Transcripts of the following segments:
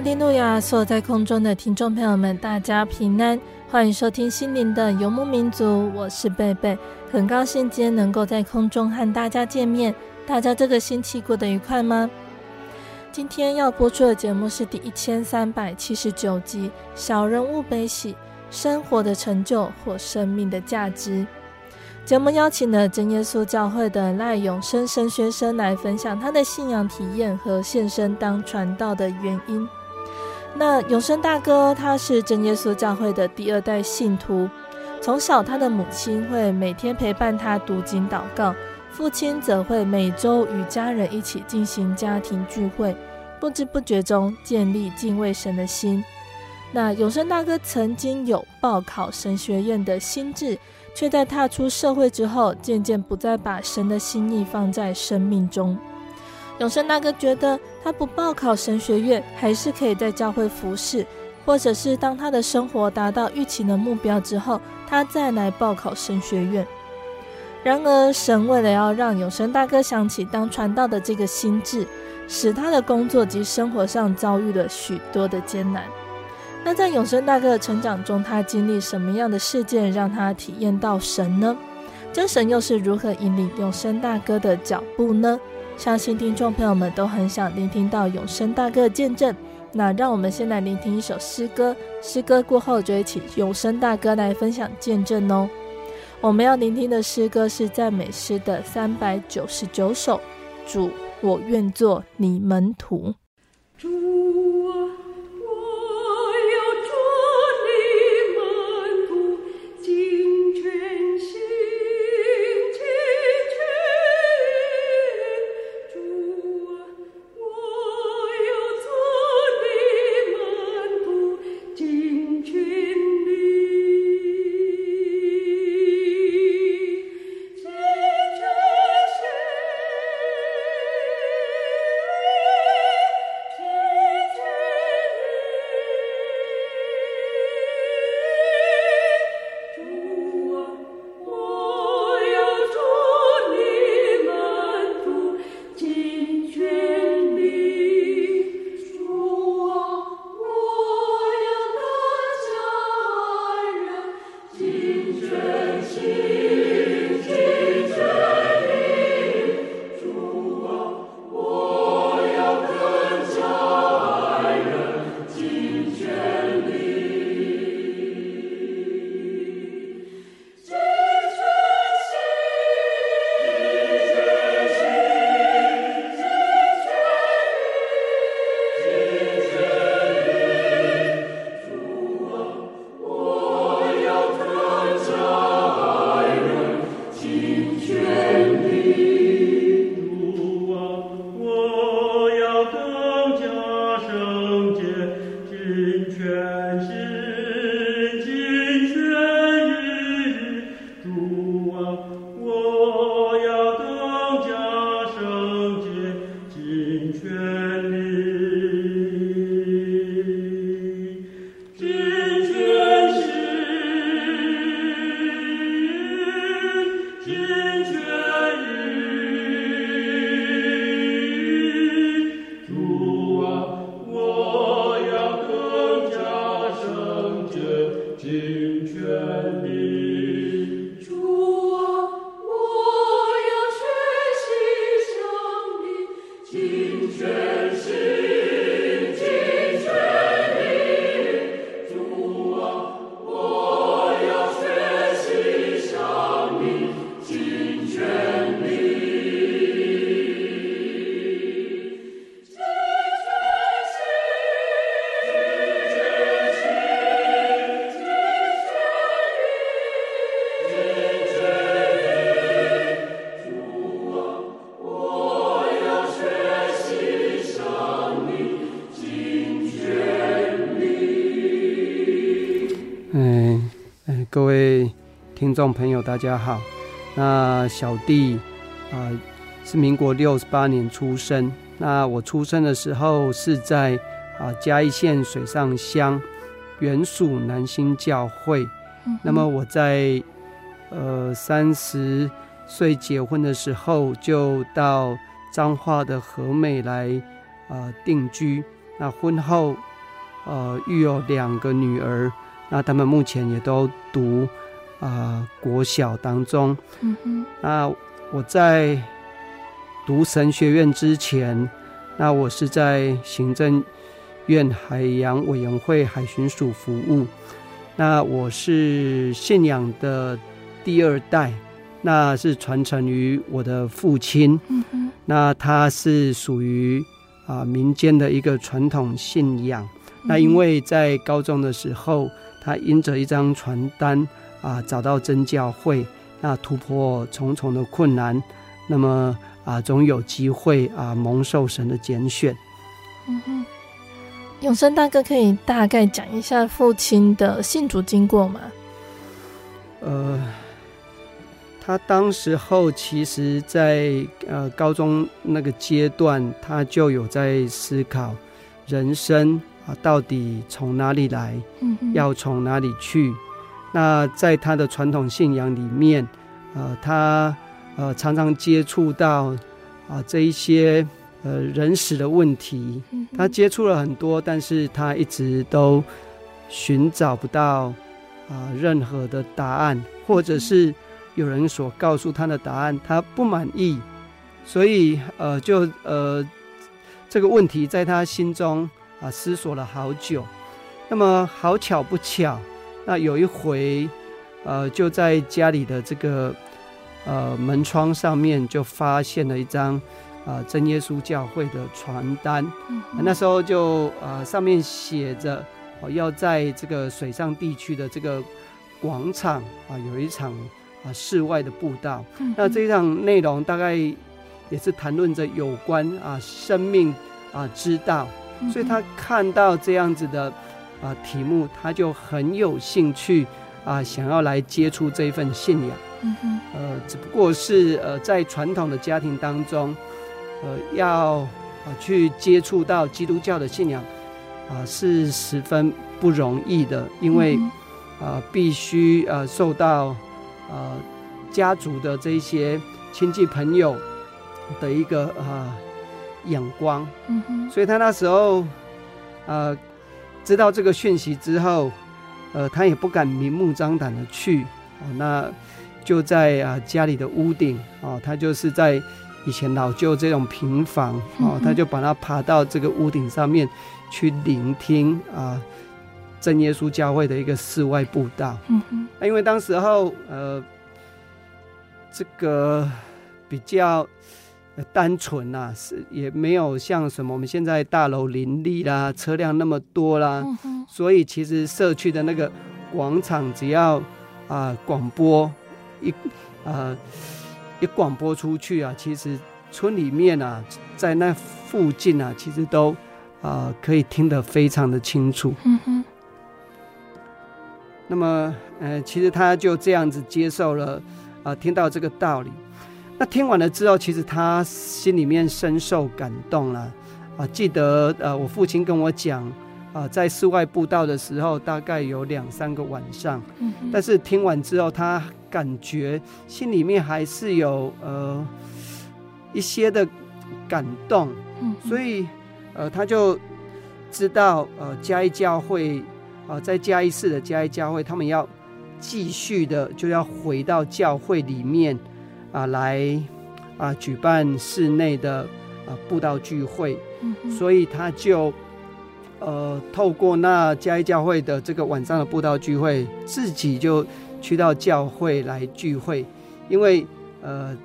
哈利路亚！所有在空中的听众朋友们，大家平安，欢迎收听心灵的游牧民族。我是贝贝，很高兴今天能够在空中和大家见面。大家这个星期过得愉快吗？今天要播出的节目是第一千三百七十九集《小人物悲喜：生活的成就或生命的价值》。节目邀请了真耶稣教会的赖永生神学生来分享他的信仰体验和献身当传道的原因。那永生大哥他是真耶稣教会的第二代信徒，从小他的母亲会每天陪伴他读经祷告，父亲则会每周与家人一起进行家庭聚会，不知不觉中建立敬畏神的心。那永生大哥曾经有报考神学院的心志，却在踏出社会之后，渐渐不再把神的心意放在生命中。永生大哥觉得，他不报考神学院，还是可以在教会服侍，或者是当他的生活达到预期的目标之后，他再来报考神学院。然而，神为了要让永生大哥想起当传道的这个心智，使他的工作及生活上遭遇了许多的艰难。那在永生大哥的成长中，他经历什么样的事件让他体验到神呢？真神又是如何引领永生大哥的脚步呢？相信听众朋友们都很想聆听到永生大哥的见证，那让我们先来聆听一首诗歌，诗歌过后就一起永生大哥来分享见证哦。我们要聆听的诗歌是赞美诗的三百九十九首，主，我愿做你门徒。主众朋友，大家好。那小弟啊、呃，是民国六十八年出生。那我出生的时候是在啊、呃、嘉义县水上乡原属南兴教会。嗯、那么我在呃三十岁结婚的时候，就到彰化的和美来啊、呃、定居。那婚后呃育有两个女儿。那他们目前也都读啊、呃、国小当中。嗯哼。那我在读神学院之前，那我是在行政院海洋委员会海巡署服务。那我是信仰的第二代，那是传承于我的父亲。那他是属于啊、呃、民间的一个传统信仰。嗯、那因为在高中的时候。他因着一张传单啊，找到真教会，那突破重重的困难，那么啊，总有机会啊，蒙受神的拣选。嗯哼，永生大哥可以大概讲一下父亲的信主经过吗？呃，他当时候其实在呃高中那个阶段，他就有在思考人生啊。到底从哪里来？要从哪里去？那在他的传统信仰里面，呃，他呃常常接触到啊、呃、这一些呃人史的问题，他接触了很多，但是他一直都寻找不到啊、呃、任何的答案，或者是有人所告诉他的答案，他不满意，所以呃就呃这个问题在他心中。啊，思索了好久，那么好巧不巧，那有一回，呃，就在家里的这个呃门窗上面就发现了一张啊、呃、真耶稣教会的传单，那时候就呃上面写着哦要在这个水上地区的这个广场啊、呃、有一场啊室外的布道，那这一场内容大概也是谈论着有关啊、呃、生命啊、呃、之道。所以他看到这样子的啊、呃、题目，他就很有兴趣啊、呃，想要来接触这一份信仰。嗯哼。呃，只不过是呃在传统的家庭当中，呃要啊、呃、去接触到基督教的信仰啊、呃、是十分不容易的，因为啊、必须呃受到呃家族的这一些亲戚朋友的一个啊。呃眼光，嗯哼，所以他那时候，呃，知道这个讯息之后，呃，他也不敢明目张胆的去，哦，那就在啊、呃、家里的屋顶，哦，他就是在以前老旧这种平房，哦，嗯、他就把它爬到这个屋顶上面去聆听啊、呃、真耶稣教会的一个室外布道，嗯哼，因为当时候，呃，这个比较。单纯呐、啊，是也没有像什么我们现在大楼林立啦，车辆那么多啦，嗯、所以其实社区的那个广场，只要啊广、呃、播一啊、呃、一广播出去啊，其实村里面啊，在那附近啊，其实都啊、呃、可以听得非常的清楚。嗯哼。那么，呃，其实他就这样子接受了啊、呃，听到这个道理。那听完了之后，其实他心里面深受感动了啊！记得呃，我父亲跟我讲啊，在室外布道的时候，大概有两三个晚上。嗯。但是听完之后，他感觉心里面还是有呃一些的感动。嗯。所以呃，他就知道呃，嘉义教会啊、呃，在嘉义市的嘉义教会，他们要继续的就要回到教会里面。啊，来啊，举办室内的啊布道聚会，嗯、所以他就呃透过那嘉义教会的这个晚上的布道聚会，自己就去到教会来聚会，因为呃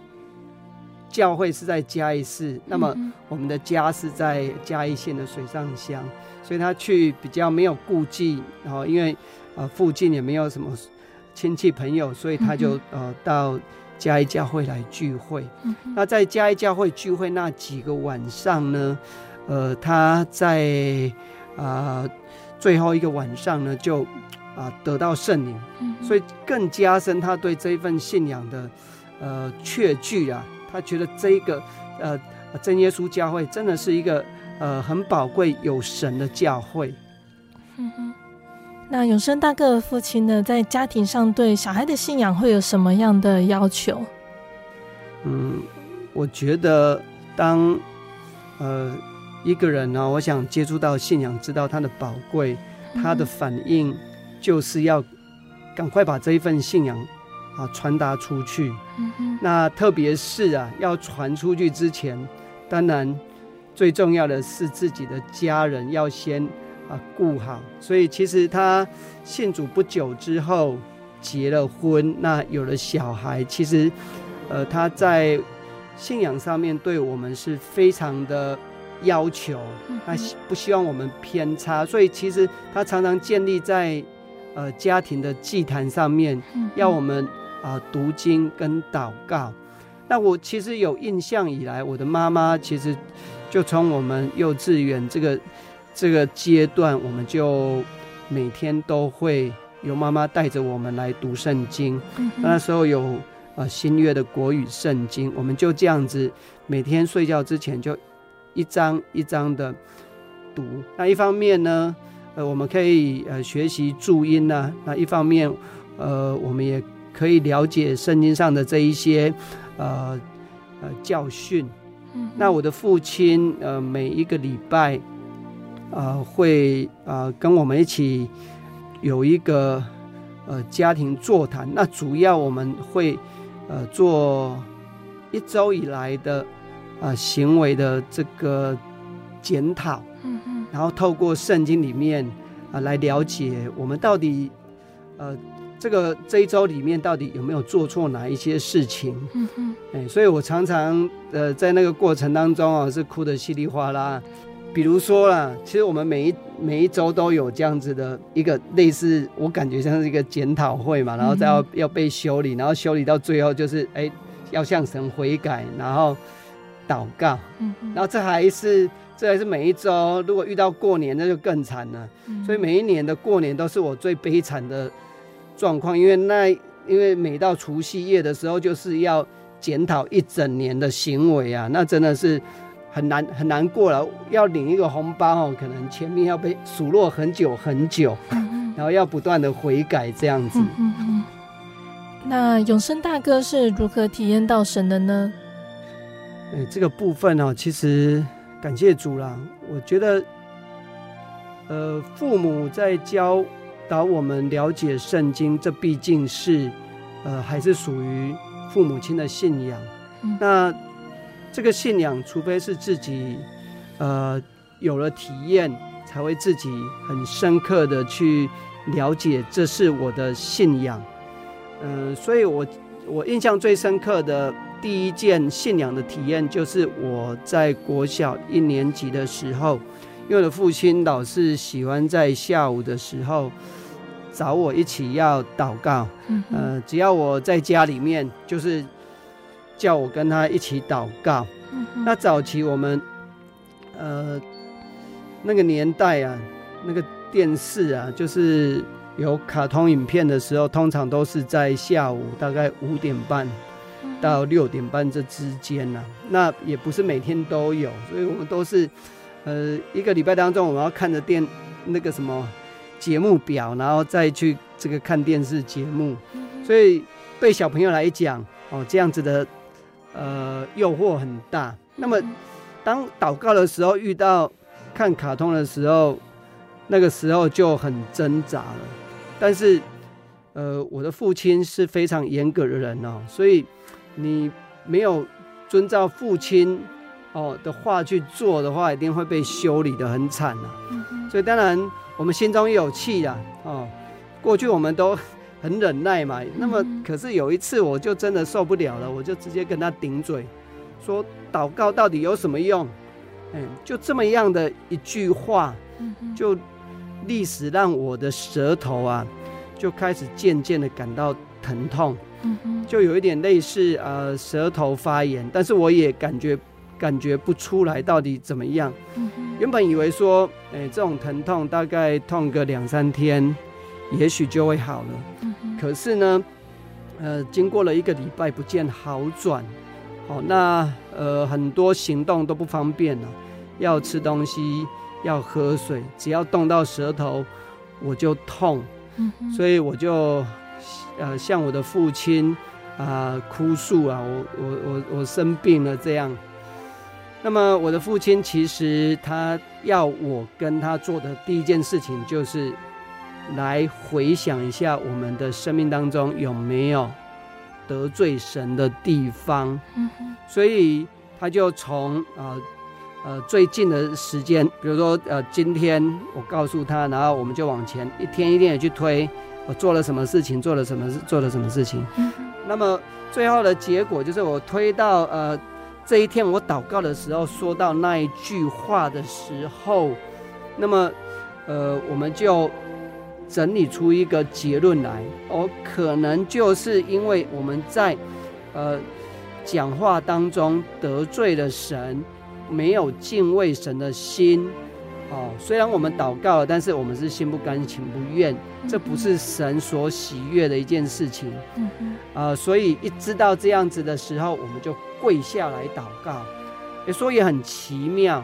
教会是在嘉义市，那么我们的家是在嘉义县的水上乡，所以他去比较没有顾忌，然后因为呃附近也没有什么亲戚朋友，所以他就呃到。嘉义教会来聚会，嗯、那在嘉义教会聚会那几个晚上呢，呃，他在啊、呃、最后一个晚上呢，就啊得到圣灵，嗯，所以更加深他对这一份信仰的呃确据啊。他觉得这一个呃真耶稣教会真的是一个呃很宝贵有神的教会。嗯哼，那永生大哥的父亲呢，在家庭上对小孩的信仰会有什么样的要求？嗯，我觉得当呃一个人呢，我想接触到信仰，知道他的宝贵，他的反应就是要赶快把这一份信仰啊传达出去。那特别是啊，要传出去之前，当然最重要的是自己的家人要先啊顾好。所以其实他信主不久之后结了婚，那有了小孩，其实。呃，他在信仰上面对我们是非常的要求，他不希望我们偏差，所以其实他常常建立在呃家庭的祭坛上面，要我们啊、呃、读经跟祷告。那我其实有印象以来，我的妈妈其实就从我们幼稚园这个这个阶段，我们就每天都会由妈妈带着我们来读圣经。那时候有。呃，新月的国语圣经，我们就这样子每天睡觉之前就一章一章的读。那一方面呢，呃，我们可以呃学习注音呢、啊；那一方面，呃，我们也可以了解圣经上的这一些呃呃教训。嗯。那我的父亲呃每一个礼拜呃会呃跟我们一起有一个呃家庭座谈。那主要我们会。呃，做一周以来的啊、呃、行为的这个检讨，嗯嗯，然后透过圣经里面啊、呃、来了解我们到底呃这个这一周里面到底有没有做错哪一些事情，嗯嗯，哎，所以我常常呃在那个过程当中啊是哭得稀里哗啦。比如说啦，其实我们每一每一周都有这样子的一个类似，我感觉像是一个检讨会嘛，然后再要要被修理，然后修理到最后就是哎要向神悔改，然后祷告，然后这还是这还是每一周，如果遇到过年那就更惨了，所以每一年的过年都是我最悲惨的状况，因为那因为每到除夕夜的时候就是要检讨一整年的行为啊，那真的是。很难很难过了，要领一个红包哦，可能前面要被数落很久很久，嗯、然后要不断的悔改这样子。嗯嗯、那永生大哥是如何体验到神的呢？哎，这个部分哦，其实感谢主啦。我觉得，呃，父母在教导我们了解圣经，这毕竟是呃还是属于父母亲的信仰。嗯、那这个信仰，除非是自己，呃，有了体验，才会自己很深刻的去了解，这是我的信仰。嗯、呃，所以我我印象最深刻的第一件信仰的体验，就是我在国小一年级的时候，因为我的父亲老是喜欢在下午的时候找我一起要祷告。嗯，呃，只要我在家里面，就是。叫我跟他一起祷告。嗯、那早期我们，呃，那个年代啊，那个电视啊，就是有卡通影片的时候，通常都是在下午大概五点半到六点半这之间呢、啊。那也不是每天都有，所以我们都是，呃，一个礼拜当中我们要看着电那个什么节目表，然后再去这个看电视节目。所以对小朋友来讲，哦，这样子的。呃，诱惑很大。那么，当祷告的时候遇到看卡通的时候，那个时候就很挣扎了。但是，呃，我的父亲是非常严格的人哦，所以你没有遵照父亲哦的话去做的话，一定会被修理的很惨啊。所以，当然我们心中也有气啊。哦，过去我们都。很忍耐嘛，那么可是有一次我就真的受不了了，我就直接跟他顶嘴，说祷告到底有什么用？嗯，就这么样的一句话，就历史让我的舌头啊，就开始渐渐的感到疼痛，就有一点类似呃舌头发炎，但是我也感觉感觉不出来到底怎么样。原本以为说，哎，这种疼痛大概痛个两三天。也许就会好了。嗯、可是呢，呃，经过了一个礼拜不见好转，好、哦，那呃很多行动都不方便了，要吃东西，要喝水，只要动到舌头我就痛，嗯、所以我就呃向我的父亲啊、呃、哭诉啊，我我我我生病了这样。那么我的父亲其实他要我跟他做的第一件事情，就是来回想一下我们的生命当中有没有得罪神的地方。嗯，所以他就从啊呃，呃最近的时间，比如说呃今天我告诉他，然后我们就往前一天一天的去推，我做了什么事情，做了什么事，做了什么事情。嗯，那么最后的结果就是我推到呃。这一天我祷告的时候，说到那一句话的时候，那么，呃，我们就整理出一个结论来。哦，可能就是因为我们在，呃，讲话当中得罪了神，没有敬畏神的心。哦，虽然我们祷告了，但是我们是心不甘情不愿，这不是神所喜悦的一件事情。嗯嗯。呃，所以一知道这样子的时候，我们就跪下来祷告。也说也很奇妙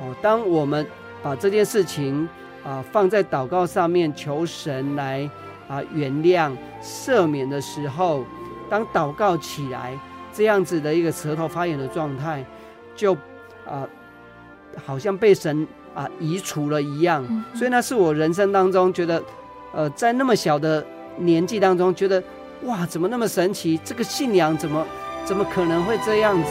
哦。当我们把这件事情啊、呃、放在祷告上面，求神来啊、呃、原谅赦免的时候，当祷告起来，这样子的一个舌头发炎的状态，就啊、呃、好像被神。啊，移除了一样，所以那是我人生当中觉得，呃，在那么小的年纪当中，觉得哇，怎么那么神奇？这个信仰怎么怎么可能会这样子？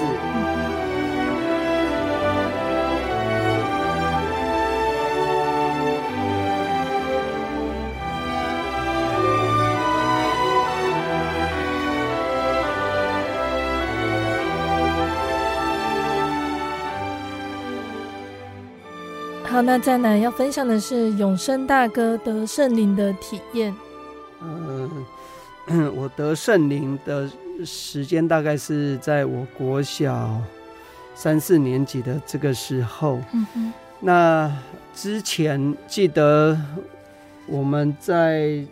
好，那再来要分享的是永生大哥得圣灵的体验。嗯，我得圣灵的时间大概是在我国小三四年级的这个时候。嗯哼。那之前记得我们在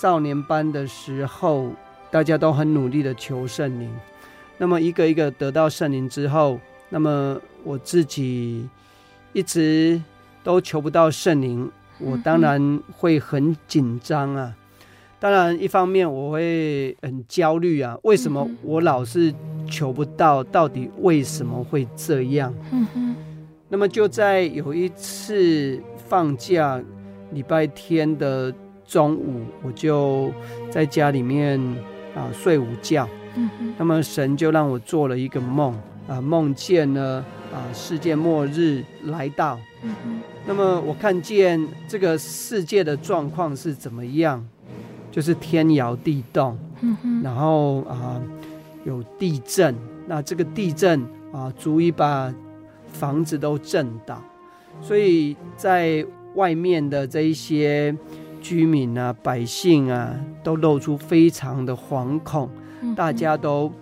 少年班的时候，大家都很努力的求圣灵。那么一个一个得到圣灵之后，那么我自己一直。都求不到圣灵，我当然会很紧张啊。当然，一方面我会很焦虑啊。为什么我老是求不到？到底为什么会这样？那么就在有一次放假礼拜天的中午，我就在家里面啊睡午觉。那么神就让我做了一个梦啊，梦见了啊世界末日来到。那么我看见这个世界的状况是怎么样？就是天摇地动，然后啊有地震，那这个地震啊足以把房子都震倒，所以在外面的这一些居民啊、百姓啊，都露出非常的惶恐，大家都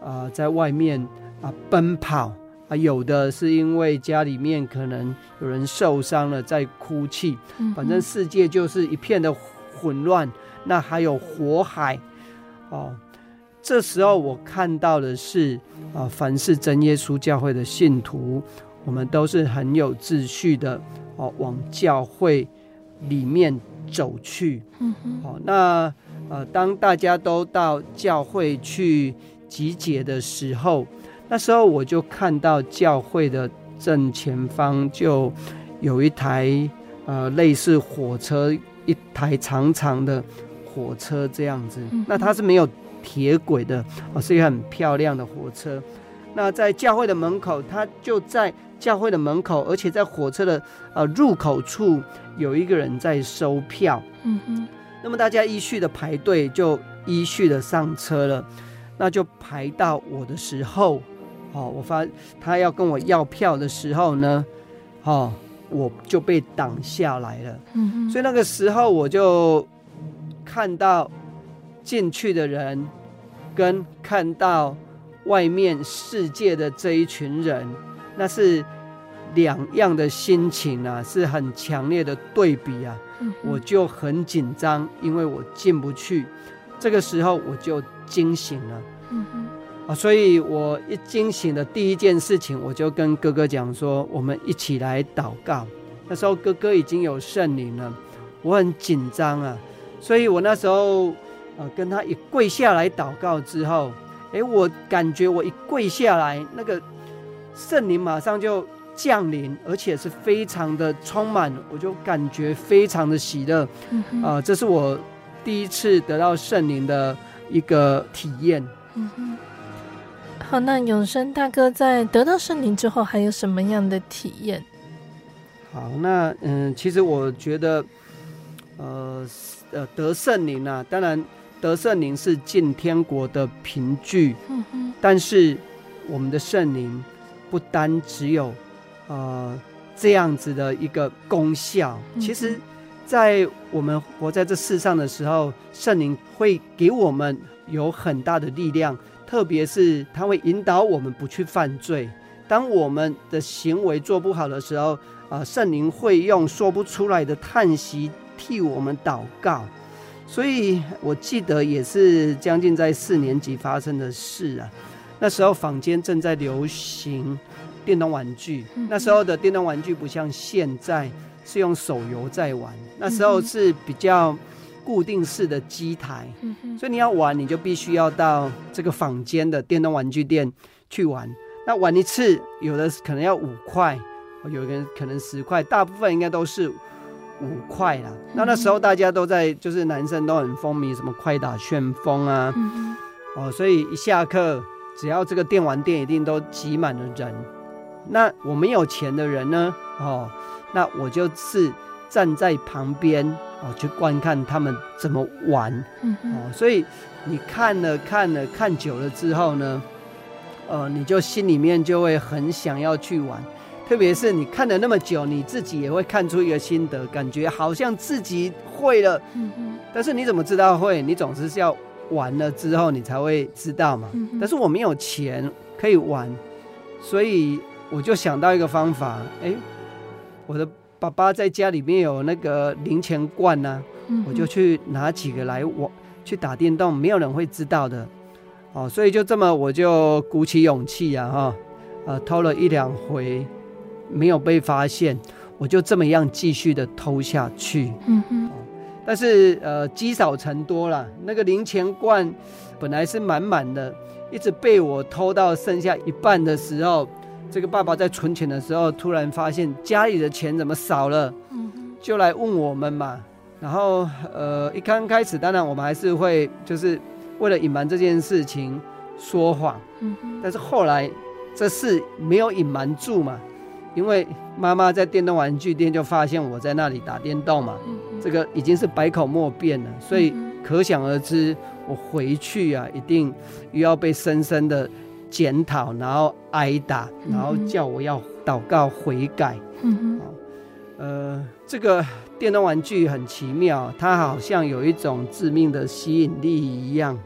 啊在外面啊奔跑。啊，有的是因为家里面可能有人受伤了，在哭泣。反正世界就是一片的混乱。那还有火海，哦，这时候我看到的是啊，凡是真耶稣教会的信徒，我们都是很有秩序的哦，往教会里面走去。嗯嗯。好，那呃，当大家都到教会去集结的时候。那时候我就看到教会的正前方就有一台呃类似火车，一台长长的火车这样子。那它是没有铁轨的，哦，是一个很漂亮的火车。那在教会的门口，它就在教会的门口，而且在火车的呃入口处有一个人在收票。嗯哼。那么大家依序的排队，就依序的上车了。那就排到我的时候。哦，我发他要跟我要票的时候呢，哦，我就被挡下来了。嗯嗯，所以那个时候我就看到进去的人，跟看到外面世界的这一群人，那是两样的心情啊，是很强烈的对比啊，嗯、我就很紧张，因为我进不去。这个时候我就惊醒了，嗯哼，啊，所以我一惊醒的第一件事情，我就跟哥哥讲说，我们一起来祷告。那时候哥哥已经有圣灵了，我很紧张啊，所以我那时候呃跟他一跪下来祷告之后，诶，我感觉我一跪下来，那个圣灵马上就降临，而且是非常的充满，我就感觉非常的喜乐，啊，这是我。第一次得到圣灵的一个体验。嗯哼。好，那永生大哥在得到圣灵之后，还有什么样的体验？好，那嗯，其实我觉得，呃呃，得圣灵啊，当然得圣灵是进天国的凭据。嗯哼。但是我们的圣灵不单只有呃这样子的一个功效，嗯、其实。在我们活在这世上的时候，圣灵会给我们有很大的力量，特别是他会引导我们不去犯罪。当我们的行为做不好的时候，啊，圣灵会用说不出来的叹息替我们祷告。所以我记得也是将近在四年级发生的事啊。那时候坊间正在流行电动玩具，那时候的电动玩具不像现在。是用手游在玩，那时候是比较固定式的机台，嗯、所以你要玩，你就必须要到这个坊间的电动玩具店去玩。那玩一次，有的可能要五块，有的人可能十块，大部分应该都是五块啦。嗯、那那时候大家都在，就是男生都很风靡什么快打旋风啊，嗯、哦，所以一下课，只要这个电玩店一定都挤满了人。那我没有钱的人呢，哦。那我就是站在旁边哦，去观看他们怎么玩，嗯、哼哦，所以你看了看了看久了之后呢，呃，你就心里面就会很想要去玩，特别是你看了那么久，你自己也会看出一个心得，感觉好像自己会了，嗯、哼但是你怎么知道会？你总是要玩了之后你才会知道嘛。嗯、哼但是我没有钱可以玩，所以我就想到一个方法，哎。我的爸爸在家里面有那个零钱罐呐、啊，嗯、我就去拿几个来我去打电动，没有人会知道的，哦，所以就这么我就鼓起勇气啊，哈，呃，偷了一两回，没有被发现，我就这么样继续的偷下去，嗯哼，但是呃积少成多了，那个零钱罐本来是满满的，一直被我偷到剩下一半的时候。这个爸爸在存钱的时候，突然发现家里的钱怎么少了，就来问我们嘛。然后，呃，一刚开始，当然我们还是会，就是为了隐瞒这件事情说谎。但是后来，这事没有隐瞒住嘛，因为妈妈在电动玩具店就发现我在那里打电动嘛，这个已经是百口莫辩了。所以可想而知，我回去啊，一定又要被深深的。检讨，然后挨打，然后叫我要祷告悔改。嗯哼，呃，这个电动玩具很奇妙，它好像有一种致命的吸引力一样。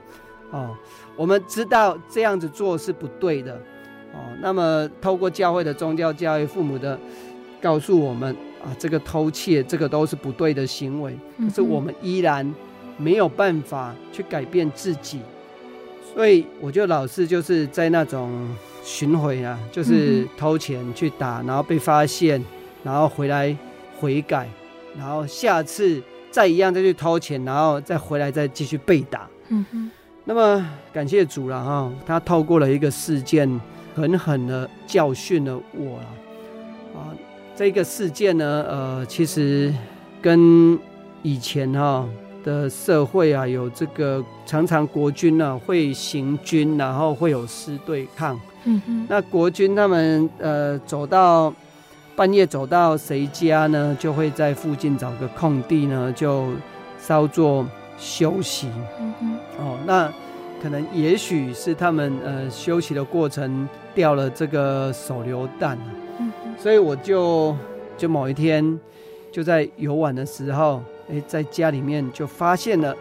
哦，我们知道这样子做是不对的。哦，那么透过教会的宗教教育，父母的告诉我们啊，这个偷窃，这个都是不对的行为。可是我们依然没有办法去改变自己。所以我就老是就是在那种巡回啊，就是偷钱去打，然后被发现，然后回来悔改，然后下次再一样再去偷钱，然后再回来再继续被打。嗯哼。那么感谢主了哈，他透过了一个事件，狠狠的教训了我了。啊，这个事件呢，呃，其实跟以前哈。的社会啊，有这个常常国军呢、啊、会行军，然后会有师对抗。嗯哼，那国军他们呃走到半夜走到谁家呢，就会在附近找个空地呢，就稍作休息。嗯哼，哦，那可能也许是他们呃休息的过程掉了这个手榴弹。所以我就就某一天就在游玩的时候。诶，在家里面就发现了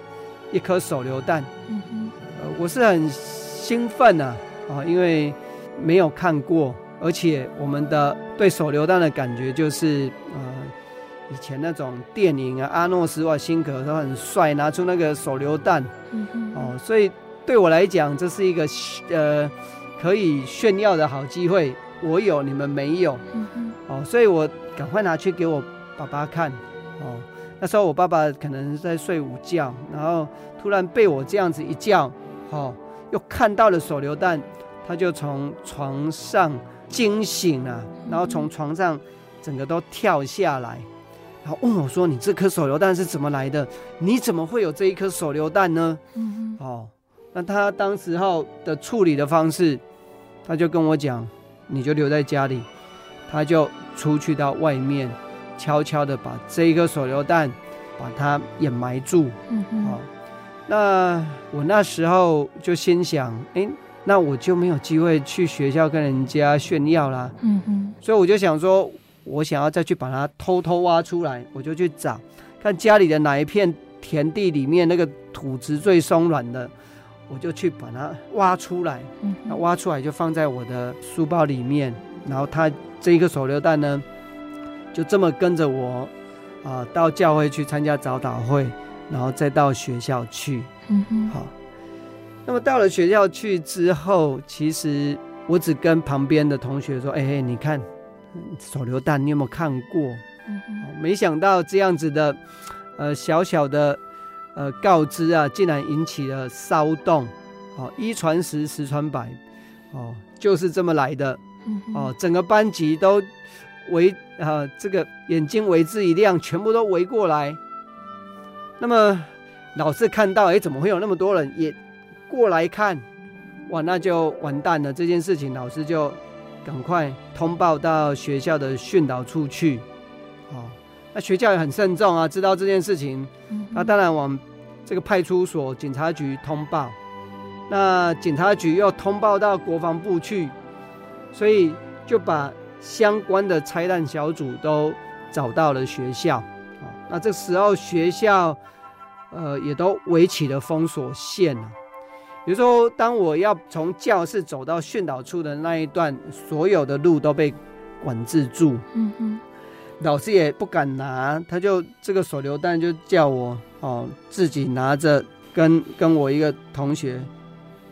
一颗手榴弹，呃，我是很兴奋呐，啊，因为没有看过，而且我们的对手榴弹的感觉就是，呃，以前那种电影啊，阿诺斯瓦辛格都很帅，拿出那个手榴弹，嗯哼，哦，所以对我来讲，这是一个呃可以炫耀的好机会。我有，你们没有，嗯哼，哦，所以我赶快拿去给我爸爸看，哦，那时候我爸爸可能在睡午觉，然后突然被我这样子一叫，哦，又看到了手榴弹，他就从床上。惊醒了，然后从床上整个都跳下来，然后问我说：“你这颗手榴弹是怎么来的？你怎么会有这一颗手榴弹呢？”嗯，哦，那他当时候的处理的方式，他就跟我讲：“你就留在家里。”他就出去到外面，悄悄的把这一颗手榴弹把它掩埋住。嗯，好，那我那时候就心想：“哎。”那我就没有机会去学校跟人家炫耀啦。嗯哼，所以我就想说，我想要再去把它偷偷挖出来，我就去找，看家里的哪一片田地里面那个土质最松软的，我就去把它挖出来。嗯，那挖出来就放在我的书包里面，然后它这一个手榴弹呢，就这么跟着我啊、呃、到教会去参加早祷会，然后再到学校去。嗯哼，好。那么到了学校去之后，其实我只跟旁边的同学说：“哎、欸，你看手榴弹，你有没有看过？”嗯、没想到这样子的，呃，小小的呃告知啊，竟然引起了骚动。哦，一传十，十传百，哦，就是这么来的。哦，整个班级都围啊，这个眼睛为之一亮，全部都围过来。那么老师看到，哎、欸，怎么会有那么多人也？过来看，哇，那就完蛋了。这件事情，老师就赶快通报到学校的训导处去。哦，那学校也很慎重啊，知道这件事情，那当然往这个派出所、警察局通报。那警察局又通报到国防部去，所以就把相关的拆弹小组都找到了学校。啊，那这时候学校，呃，也都围起了封锁线了。比如说，当我要从教室走到训导处的那一段，所有的路都被管制住。嗯嗯，老师也不敢拿，他就这个手榴弹就叫我哦，自己拿着跟跟我一个同学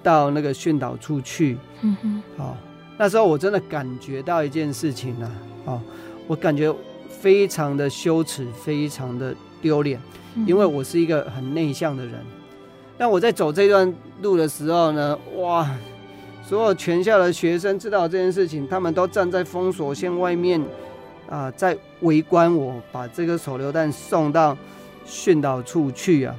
到那个训导处去。嗯哼，好，那时候我真的感觉到一件事情啊，哦，我感觉非常的羞耻，非常的丢脸，因为我是一个很内向的人。那我在走这段路的时候呢，哇，所有全校的学生知道这件事情，他们都站在封锁线外面，啊、呃，在围观我把这个手榴弹送到训导处去啊，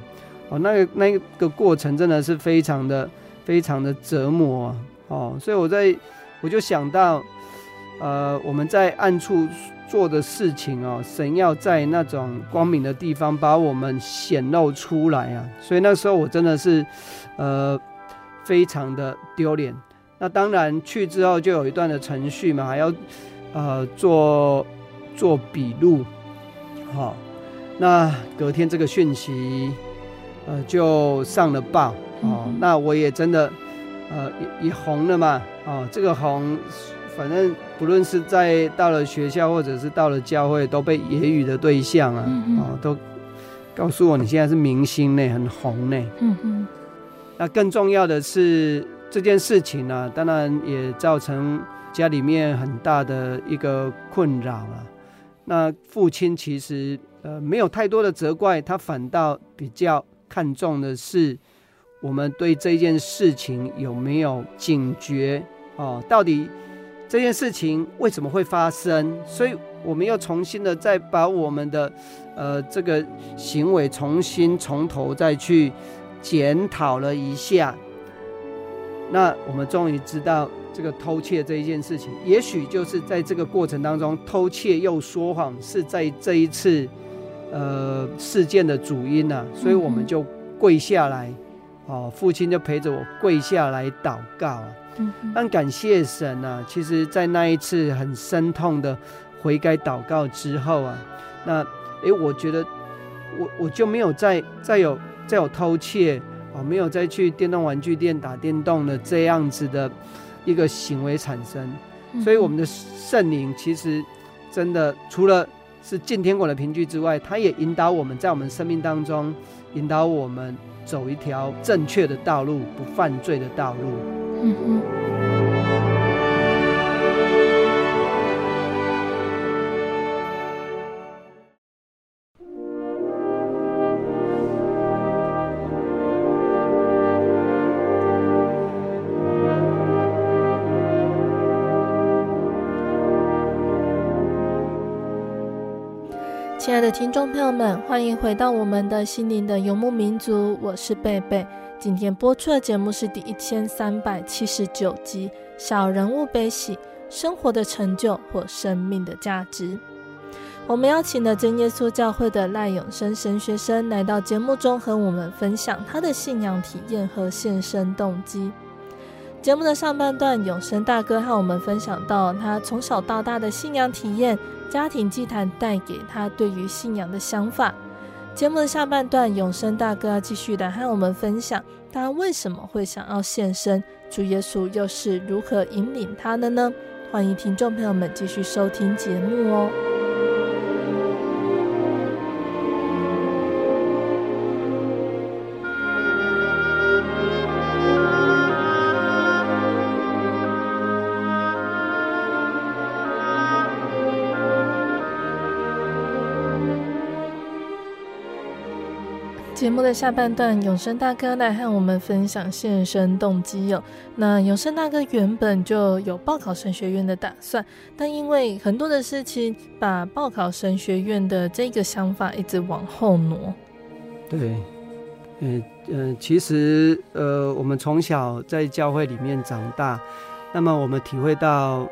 哦，那个那个过程真的是非常的非常的折磨啊，哦，所以我在我就想到，呃，我们在暗处。做的事情哦，神要在那种光明的地方把我们显露出来啊，所以那时候我真的是，呃，非常的丢脸。那当然去之后就有一段的程序嘛，还要呃做做笔录，好，那隔天这个讯息呃就上了报哦，那我也真的呃也也红了嘛，哦，这个红。反正不论是在到了学校，或者是到了教会，都被揶揄的对象啊，嗯、哦，都告诉我你现在是明星呢，很红呢。嗯嗯。那更重要的是这件事情呢、啊，当然也造成家里面很大的一个困扰啊。那父亲其实呃没有太多的责怪，他反倒比较看重的是我们对这件事情有没有警觉哦，到底。这件事情为什么会发生？所以我们又重新的再把我们的，呃，这个行为重新从头再去检讨了一下。那我们终于知道这个偷窃这一件事情，也许就是在这个过程当中偷窃又说谎是在这一次，呃，事件的主因啊。所以我们就跪下来，哦，父亲就陪着我跪下来祷告啊。但感谢神啊，其实，在那一次很深痛的悔改祷告之后啊，那诶，我觉得我我就没有再再有再有偷窃啊，没有再去电动玩具店打电动的这样子的一个行为产生。所以我们的圣灵其实真的除了是进天国的凭据之外，它也引导我们在我们生命当中，引导我们走一条正确的道路，不犯罪的道路。亲爱的听众朋友们，欢迎回到我们的心灵的游牧民族，我是贝贝。今天播出的节目是第一千三百七十九集《小人物悲喜：生活的成就或生命的价值》。我们邀请了真耶稣教会的赖永生神学生来到节目中，和我们分享他的信仰体验和献身动机。节目的上半段，永生大哥和我们分享到他从小到大的信仰体验。家庭祭坛带给他对于信仰的想法。节目的下半段，永生大哥要继续的和我们分享他为什么会想要献身，主耶稣又是如何引领他的呢？欢迎听众朋友们继续收听节目哦。节目的下半段，永生大哥来和我们分享献身动机哦。那永生大哥原本就有报考神学院的打算，但因为很多的事情，把报考神学院的这个想法一直往后挪。对，嗯嗯，其实呃，我们从小在教会里面长大，那么我们体会到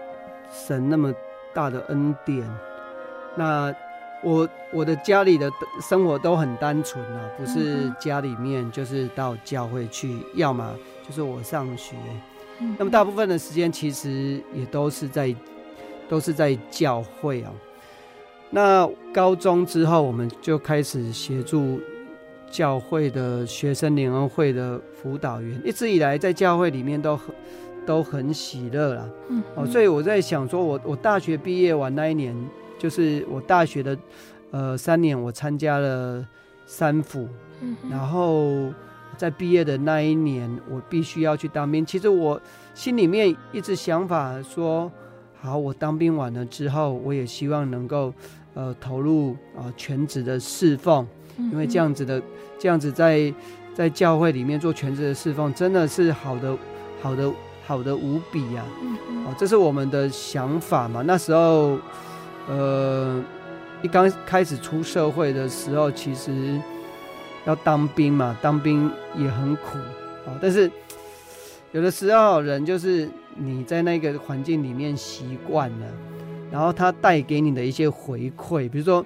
神那么大的恩典，那。我我的家里的生活都很单纯啊，不是家里面就是到教会去，要么就是我上学。那么大部分的时间其实也都是在都是在教会啊。那高中之后，我们就开始协助教会的学生联合会的辅导员，一直以来在教会里面都很都很喜乐了。哦，所以我在想说，我我大学毕业完那一年。就是我大学的，呃，三年我参加了三辅，嗯、然后在毕业的那一年，我必须要去当兵。其实我心里面一直想法说，好，我当兵完了之后，我也希望能够呃投入啊、呃、全职的侍奉，因为这样子的这样子在在教会里面做全职的侍奉，真的是好的好的好的无比呀、啊！哦、呃，这是我们的想法嘛，那时候。呃，一刚开始出社会的时候，其实要当兵嘛，当兵也很苦啊。但是有的时候，人就是你在那个环境里面习惯了，然后他带给你的一些回馈，比如说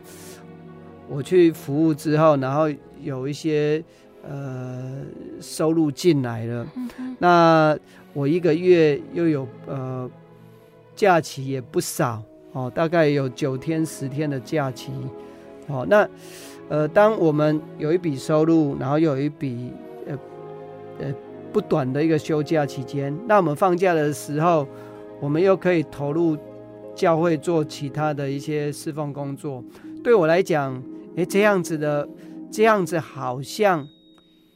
我去服务之后，然后有一些呃收入进来了，那我一个月又有呃假期也不少。哦，大概有九天十天的假期，哦，那呃，当我们有一笔收入，然后又有一笔呃呃不短的一个休假期间，那我们放假的时候，我们又可以投入教会做其他的一些侍奉工作。对我来讲，诶，这样子的这样子好像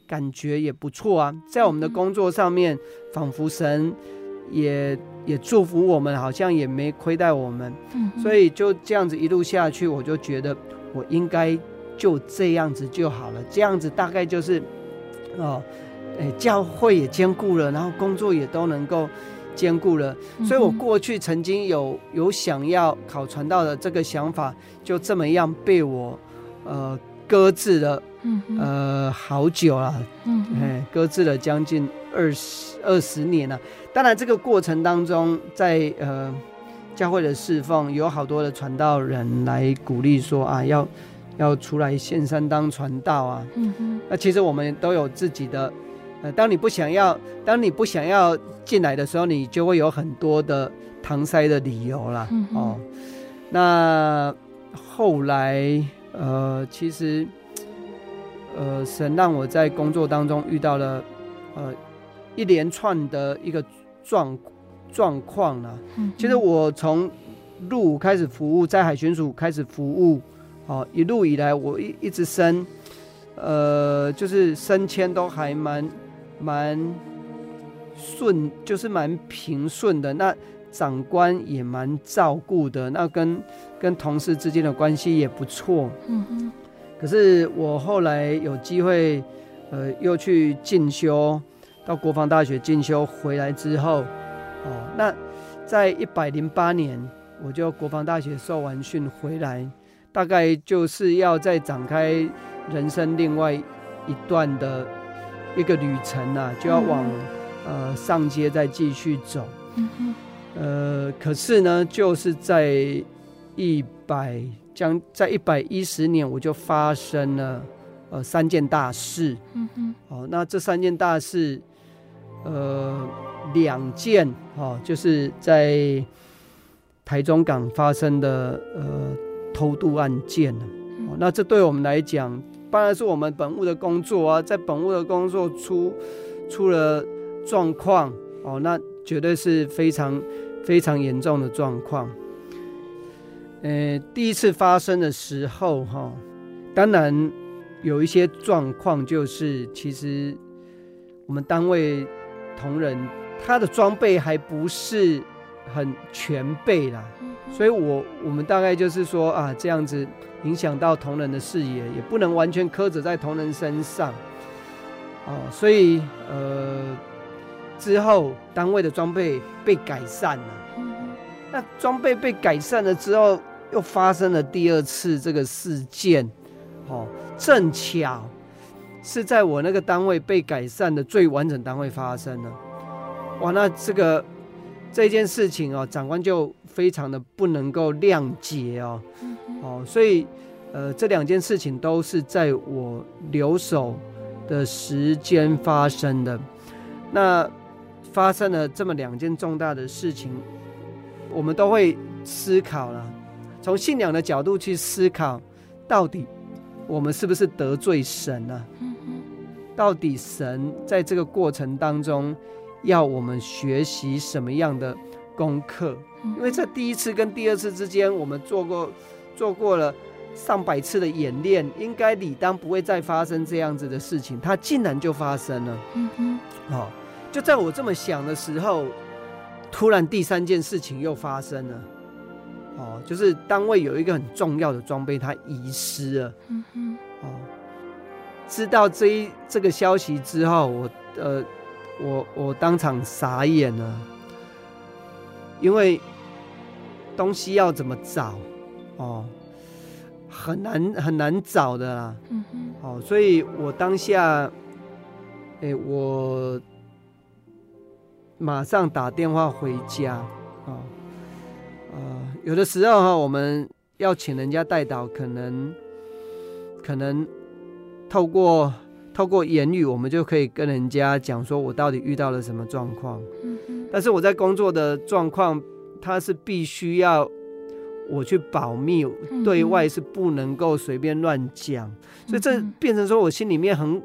感觉也不错啊，在我们的工作上面，仿佛神也。也祝福我们，好像也没亏待我们，嗯，所以就这样子一路下去，我就觉得我应该就这样子就好了，这样子大概就是，哦，哎，教会也兼顾了，然后工作也都能够兼顾了，所以我过去曾经有有想要考传道的这个想法，就这么样被我呃搁置了，嗯，呃，好久了，嗯，哎，搁置了将近二十二十年了。当然，这个过程当中在，在呃教会的侍奉，有好多的传道人来鼓励说啊，要要出来献身当传道啊。嗯哼。那其实我们都有自己的，呃，当你不想要，当你不想要进来的时候，你就会有很多的搪塞的理由啦。嗯。哦。那后来，呃，其实，呃，神让我在工作当中遇到了，呃，一连串的一个。状状况了。嗯，其实我从入伍开始服务，在海巡署开始服务，哦，一路以来我一一直升，呃，就是升迁都还蛮蛮顺，就是蛮平顺的。那长官也蛮照顾的，那跟跟同事之间的关系也不错。嗯嗯。可是我后来有机会，呃，又去进修，到国防大学进修回来之后，哦，那在一百零八年，我就国防大学受完训回来，大概就是要再展开人生另外一段的一个旅程啊，就要往、嗯、呃上街再继续走。嗯哼。呃，可是呢，就是在一百。将在一百一十年，我就发生了呃三件大事。嗯哼，哦，那这三件大事，呃，两件哦，就是在台中港发生的呃偷渡案件那这对我们来讲，当然是我们本务的工作啊，在本务的工作出出了状况，哦，那绝对是非常非常严重的状况。呃，第一次发生的时候，哈，当然有一些状况，就是其实我们单位同仁他的装备还不是很全备啦，所以我我们大概就是说啊，这样子影响到同仁的视野，也不能完全苛责在同仁身上，哦，所以呃之后单位的装备被改善了，那装备被改善了之后。又发生了第二次这个事件，哦，正巧是在我那个单位被改善的最完整单位发生的，哇，那这个这件事情哦，长官就非常的不能够谅解哦，哦，所以呃，这两件事情都是在我留守的时间发生的，那发生了这么两件重大的事情，我们都会思考了。从信仰的角度去思考，到底我们是不是得罪神呢？到底神在这个过程当中要我们学习什么样的功课？因为在第一次跟第二次之间，我们做过做过了上百次的演练，应该理当不会再发生这样子的事情，它竟然就发生了。嗯哼好，就在我这么想的时候，突然第三件事情又发生了。哦，就是单位有一个很重要的装备，它遗失了。嗯哼。哦，知道这一这个消息之后，我呃，我我当场傻眼了，因为东西要怎么找？哦，很难很难找的啦。嗯哼。哦，所以我当下，哎，我马上打电话回家。哦。呃，有的时候哈，我们要请人家代祷，可能可能透过透过言语，我们就可以跟人家讲说，我到底遇到了什么状况。但是我在工作的状况，它是必须要我去保密，对外是不能够随便乱讲。所以这变成说我心里面很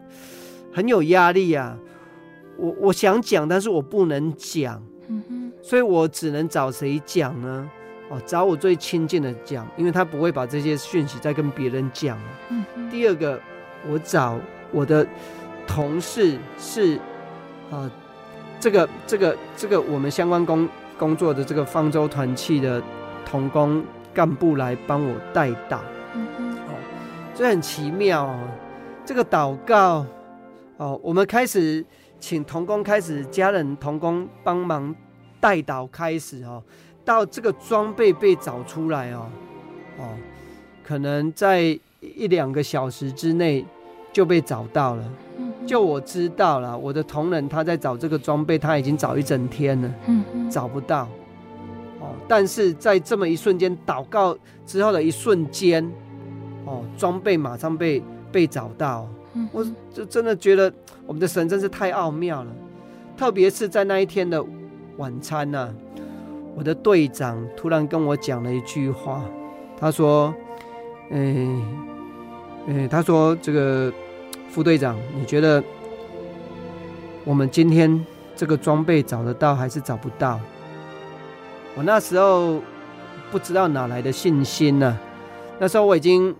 很有压力啊。我我想讲，但是我不能讲。所以我只能找谁讲呢？哦，找我最亲近的讲，因为他不会把这些讯息再跟别人讲。嗯。第二个，我找我的同事是，啊、呃，这个这个这个我们相关工工作的这个方舟团契的同工干部来帮我带导。嗯嗯。哦，这很奇妙哦。这个祷告，哦，我们开始请同工开始家人同工帮忙代祷开始哦。到这个装备被找出来哦，哦，可能在一两个小时之内就被找到了。就我知道了，我的同仁他在找这个装备，他已经找一整天了，找不到。哦，但是在这么一瞬间，祷告之后的一瞬间，哦，装备马上被被找到。我就真的觉得我们的神真是太奥妙了，特别是在那一天的晚餐呢、啊。我的队长突然跟我讲了一句话，他说：“嗯、欸，嗯、欸，他说这个副队长，你觉得我们今天这个装备找得到还是找不到？”我那时候不知道哪来的信心呢、那时候我已经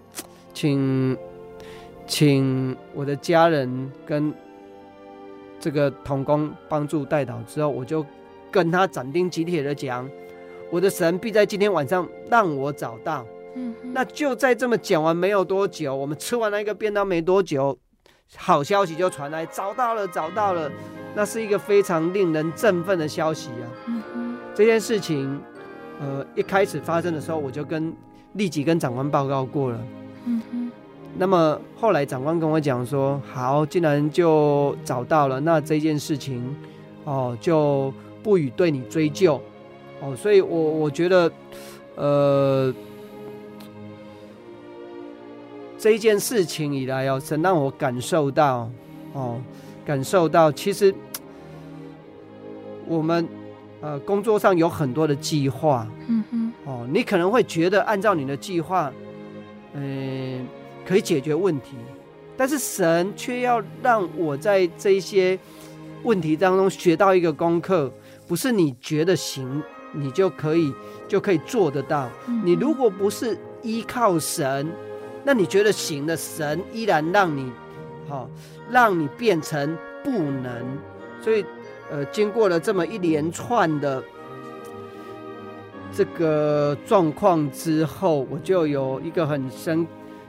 请请我的家人跟这个同工帮助代祷之后，我就跟他斩钉截铁的讲，我的神必在今天晚上让我找到。嗯，那就在这么讲完没有多久，我们吃完那个便当没多久，好消息就传来，找到了，找到了。那是一个非常令人振奋的消息啊！嗯哼，这件事情，呃，一开始发生的时候，我就跟立即跟长官报告过了。嗯哼，那么后来长官跟我讲说，好，既然就找到了，那这件事情，哦，就不予对你追究。哦，所以我我觉得，呃，这一件事情以来哦，神让我感受到，哦。感受到，其实 我们呃工作上有很多的计划，嗯哼，哦，你可能会觉得按照你的计划，嗯、呃，可以解决问题，但是神却要让我在这一些问题当中学到一个功课，不是你觉得行，你就可以就可以做得到。嗯、你如果不是依靠神，那你觉得行的神依然让你，好、哦。让你变成不能，所以，呃，经过了这么一连串的这个状况之后，我就有一个很深、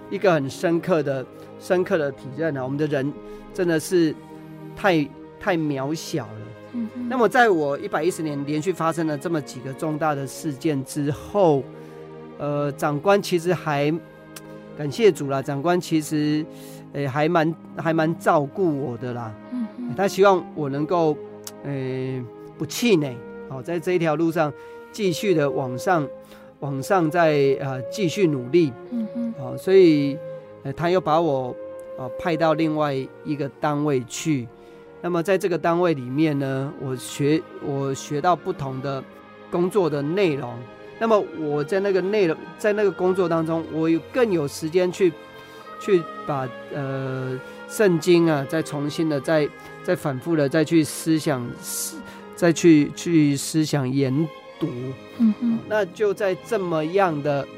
一个很深刻的、深刻的体认啊，我们的人真的是太太渺小了。嗯。那么，在我一百一十年连续发生了这么几个重大的事件之后，呃，长官其实还感谢主啦，长官其实。诶，还蛮还蛮照顾我的啦。嗯嗯，他希望我能够，诶，不气馁，好，在这一条路上继续的往上，往上再呃继续努力。嗯嗯，好，所以，呃，他又把我，呃，派到另外一个单位去。那么在这个单位里面呢，我学我学到不同的工作的内容。那么我在那个内容，在那个工作当中，我有更有时间去。去把呃圣经啊，再重新的再再反复的再去思想思，再去去思想研读，嗯哼，那就在这么样的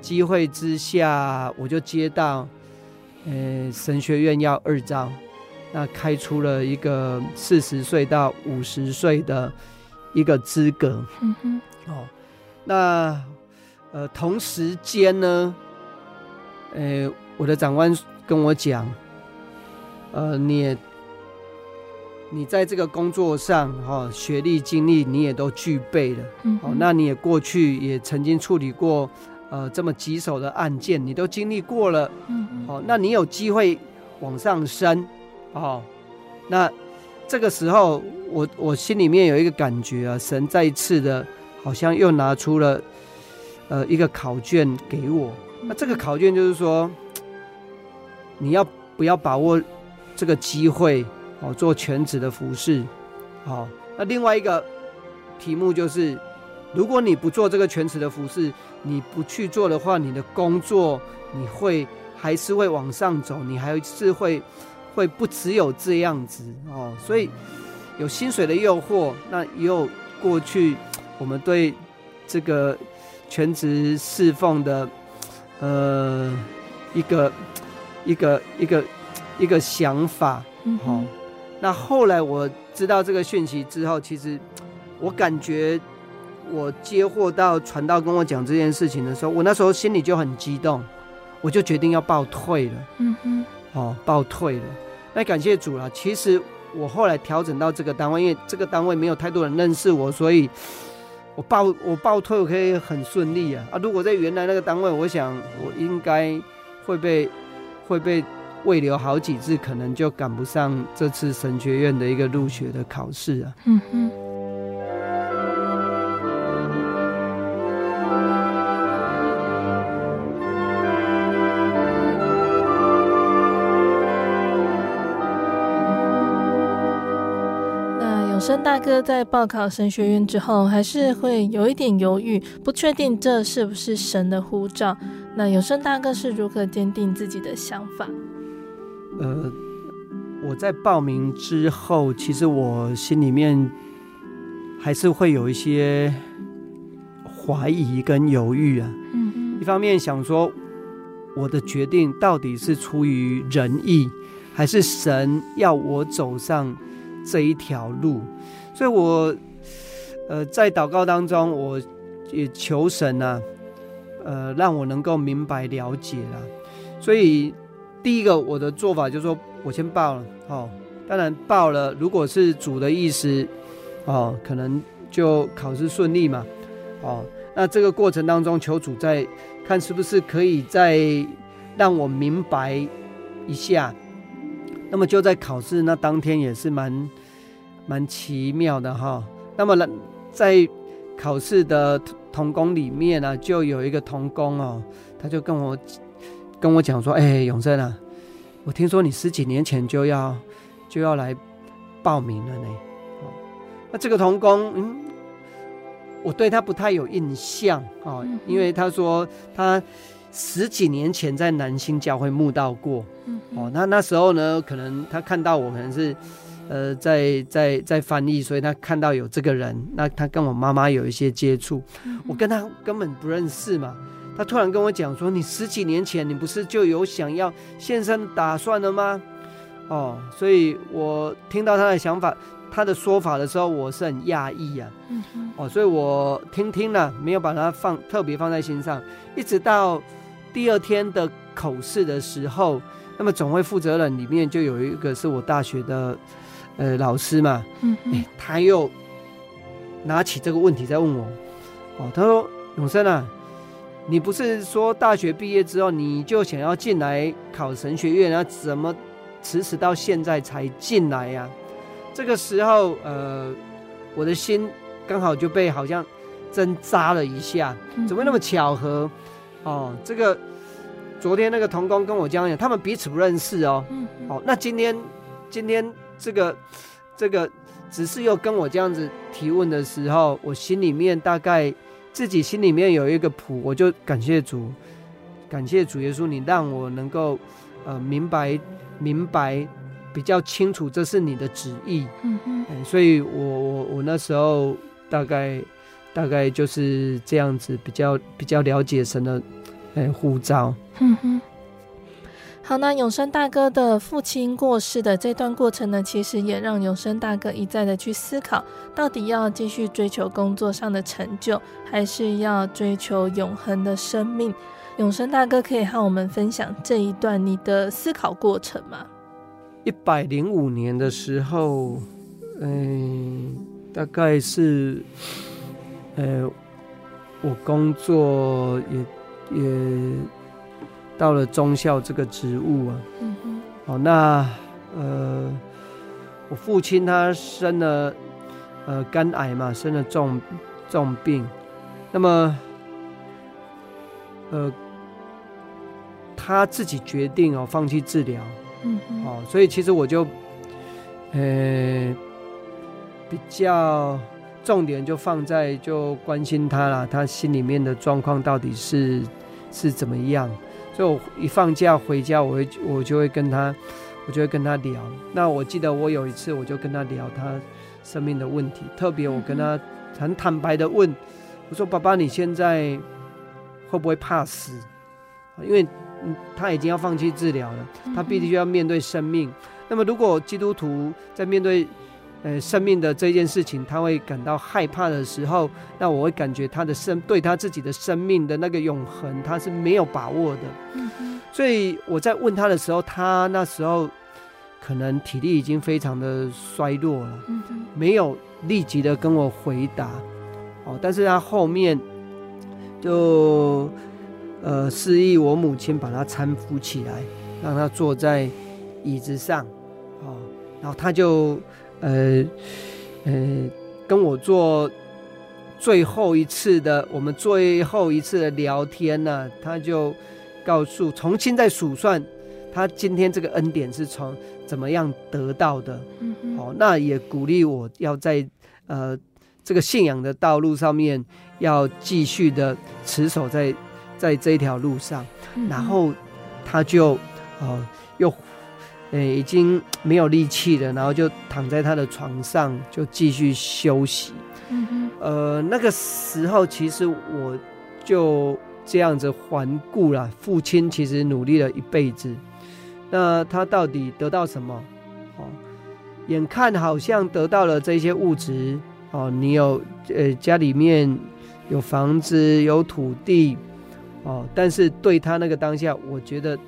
机会之下，我就接到呃神学院要二招，那开出了一个四十岁到五十岁的一个资格，嗯哼，哦，那呃同时间呢，呃。我的长官跟我讲，呃，你也，你在这个工作上，哈、哦，学历、经历你也都具备了，嗯，哦，那你也过去也曾经处理过，呃，这么棘手的案件，你都经历过了，嗯，哦，那你有机会往上升，哦，那这个时候，我我心里面有一个感觉啊，神再一次的，好像又拿出了，呃，一个考卷给我，那这个考卷就是说。你要不要把握这个机会哦？做全职的服饰，好。那另外一个题目就是，如果你不做这个全职的服饰，你不去做的话，你的工作你会还是会往上走，你还是会会不只有这样子哦。所以有薪水的诱惑，那也有过去我们对这个全职侍奉的呃一个。一个一个一个想法，好、嗯哼哦。那后来我知道这个讯息之后，其实我感觉我接获到传道跟我讲这件事情的时候，我那时候心里就很激动，我就决定要报退了。嗯哼，哦，报退了。那感谢主了。其实我后来调整到这个单位，因为这个单位没有太多人认识我，所以我报我报退我可以很顺利啊。啊，如果在原来那个单位，我想我应该会被。会被未留好几次，可能就赶不上这次神学院的一个入学的考试啊。嗯哼。大哥在报考神学院之后，还是会有一点犹豫，不确定这是不是神的呼召。那有声大哥是如何坚定自己的想法？呃，我在报名之后，其实我心里面还是会有一些怀疑跟犹豫啊。嗯嗯，一方面想说，我的决定到底是出于仁义，还是神要我走上这一条路？所以我，呃，在祷告当中，我也求神啊，呃，让我能够明白了解了。所以，第一个我的做法就是说，我先报了哦。当然报了，如果是主的意思，哦，可能就考试顺利嘛，哦，那这个过程当中，求主在看是不是可以再让我明白一下。那么就在考试那当天也是蛮蛮奇妙的哈、哦。那么呢，在考试的童工里面呢、啊，就有一个童工哦，他就跟我跟我讲说：“哎，永生啊，我听说你十几年前就要。”就要来报名了呢，哦，那这个童工，嗯，我对他不太有印象哦，因为他说他十几年前在南新教会慕道过，哦，那那时候呢，可能他看到我可能是，呃，在在在翻译，所以他看到有这个人，那他跟我妈妈有一些接触，我跟他根本不认识嘛，他突然跟我讲说，你十几年前你不是就有想要献身打算了吗？哦，所以我听到他的想法，他的说法的时候，我是很讶异啊。嗯。哦，所以我听听了，没有把它放特别放在心上。一直到第二天的口试的时候，那么总会负责人里面就有一个是我大学的呃老师嘛。哎，他又拿起这个问题在问我。哦，他说：“永生啊，你不是说大学毕业之后你就想要进来考神学院啊？怎么？”迟迟到现在才进来呀，这个时候，呃，我的心刚好就被好像针扎了一下，怎么那么巧合？哦，这个昨天那个同工跟我讲讲，他们彼此不认识哦。哦，那今天今天这个这个只是又跟我这样子提问的时候，我心里面大概自己心里面有一个谱，我就感谢主，感谢主耶稣，你让我能够呃明白。明白比较清楚，这是你的旨意。嗯嗯，欸、所以我我我那时候大概大概就是这样子，比较比较了解神的哎呼召。嗯哼，好，那永生大哥的父亲过世的这段过程呢，其实也让永生大哥一再的去思考，到底要继续追求工作上的成就，还是要追求永恒的生命。永生大哥可以和我们分享这一段你的思考过程吗？一百零五年的时候，嗯，大概是，呃，我工作也也到了中校这个职务啊。嗯哼。哦，那呃，我父亲他生了呃肝癌嘛，生了重重病，那么呃。他自己决定哦，放弃治疗，嗯哼，哦，所以其实我就，呃，比较重点就放在就关心他了，他心里面的状况到底是是怎么样？所以我一放假回家，我会我就会跟他，我就会跟他聊。那我记得我有一次，我就跟他聊他生命的问题，特别我跟他很坦白的问，我说：“爸爸，你现在会不会怕死？因为。”嗯，他已经要放弃治疗了，他必须要面对生命。那么，如果基督徒在面对呃生命的这件事情，他会感到害怕的时候，那我会感觉他的生对他自己的生命的那个永恒，他是没有把握的。所以我在问他的时候，他那时候可能体力已经非常的衰弱了，没有立即的跟我回答。哦，但是他后面就。呃，示意我母亲把他搀扶起来，让他坐在椅子上，哦，然后他就呃呃跟我做最后一次的我们最后一次的聊天呢，啊，他就告诉重新再数算他今天这个恩典是从怎么样得到的，嗯哼，哦，那也鼓励我要在呃这个信仰的道路上面要继续的持守在。在这一条路上，然后他就呃又呃已经没有力气了，然后就躺在他的床上就继续休息。呃，那个时候其实我就这样子环顾了，父亲其实努力了一辈子，那他到底得到什么？哦，眼看好像得到了这些物质，哦，你有呃家里面有房子有土地，哦，但是对他那个当下，我觉得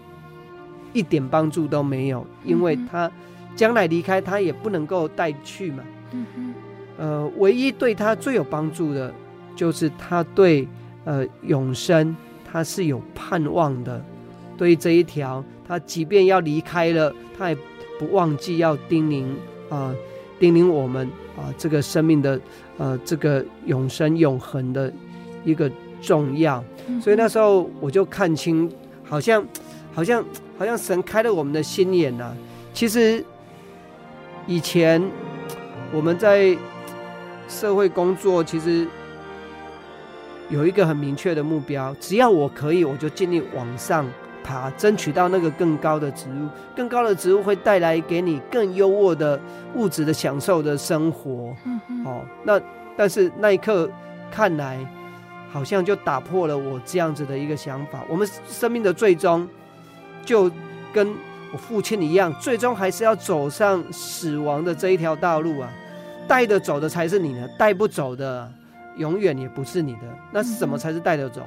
一点帮助都没有，因为他将来离开，他也不能够带去嘛。嗯哼。呃，唯一对他最有帮助的，就是他对呃永生他是有盼望的。对于这一条，他即便要离开了，他也不忘记要叮咛啊、呃，叮咛我们啊、呃，这个生命的呃这个永生永恒的一个重要。所以那时候我就看清，好像好像好像神开了我们的心眼呐、啊。其实以前我们在。社会工作其实有一个很明确的目标，只要我可以，我就尽力往上爬，争取到那个更高的职务。更高的职务会带来给你更优渥的物质的享受的生活。嗯嗯。哦，那但是那一刻看来，好像就打破了我这样子的一个想法。我们生命的最终，就跟我父亲一样，最终还是要走上死亡的这一条道路啊。带得走的才是你的，带不走的永远也不是你的。那是什么才是带得走？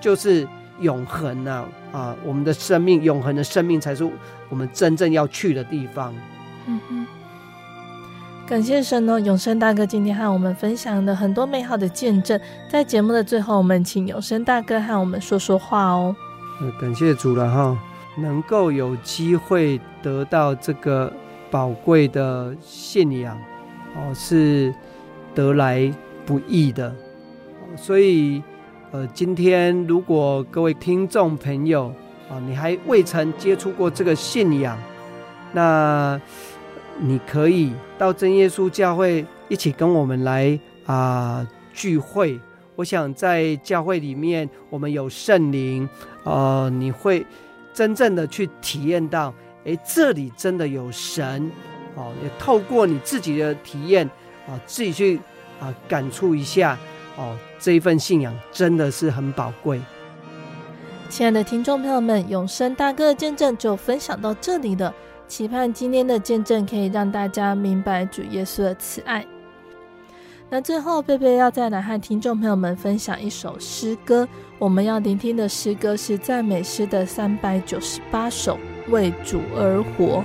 就是永恒呐！啊，我们的生命，永恒的生命才是我们真正要去的地方。嗯哼，感谢神哦，永生大哥今天和我们分享了很多美好的见证。在节目的最后，我们请永生大哥和我们说说话哦。感谢主了哈，能够有机会得到这个宝贵的信仰。哦，是得来不易的，所以，呃，今天如果各位听众朋友啊，你还未曾接触过这个信仰，那你可以到真耶稣教会一起跟我们来啊聚会。我想在教会里面，我们有圣灵，呃，你会真正的去体验到，诶，这里真的有神。哦，也透过你自己的体验啊，自己去啊感触一下哦，这一份信仰真的是很宝贵。亲爱的听众朋友们，永生大哥的见证就分享到这里了。期盼今天的见证可以让大家明白主耶稣的慈爱。那最后，贝贝要再来和听众朋友们分享一首诗歌。我们要聆听的诗歌是赞美诗的三百九十八首，《为主而活》。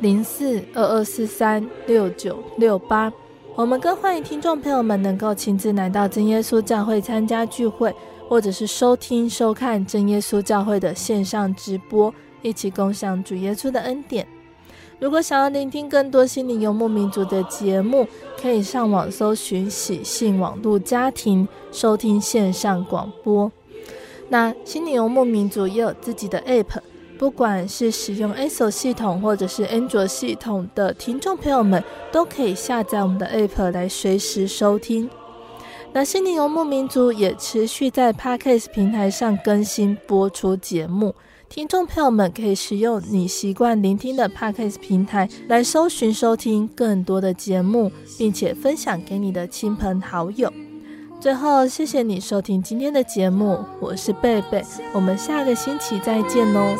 零四二二四三六九六八。我们更欢迎听众朋友们能够亲自来到真耶稣教会参加聚会，或者是收听收看真耶稣教会的线上直播，一起共享主耶稣的恩典。如果想要聆听更多心灵游牧民族的节目，可以上网搜寻喜信网络家庭，收听线上广播。那心灵游牧民族也有自己的 App，不管是使用 iOS 系统或者是安卓系统的听众朋友们，都可以下载我们的 App 来随时收听。那心灵游牧民族也持续在 Podcast 平台上更新播出节目。听众朋友们可以使用你习惯聆听的 Podcast 平台来搜寻收听更多的节目，并且分享给你的亲朋好友。最后谢谢你收听今天的节目我是贝贝我们下个星期再见哦。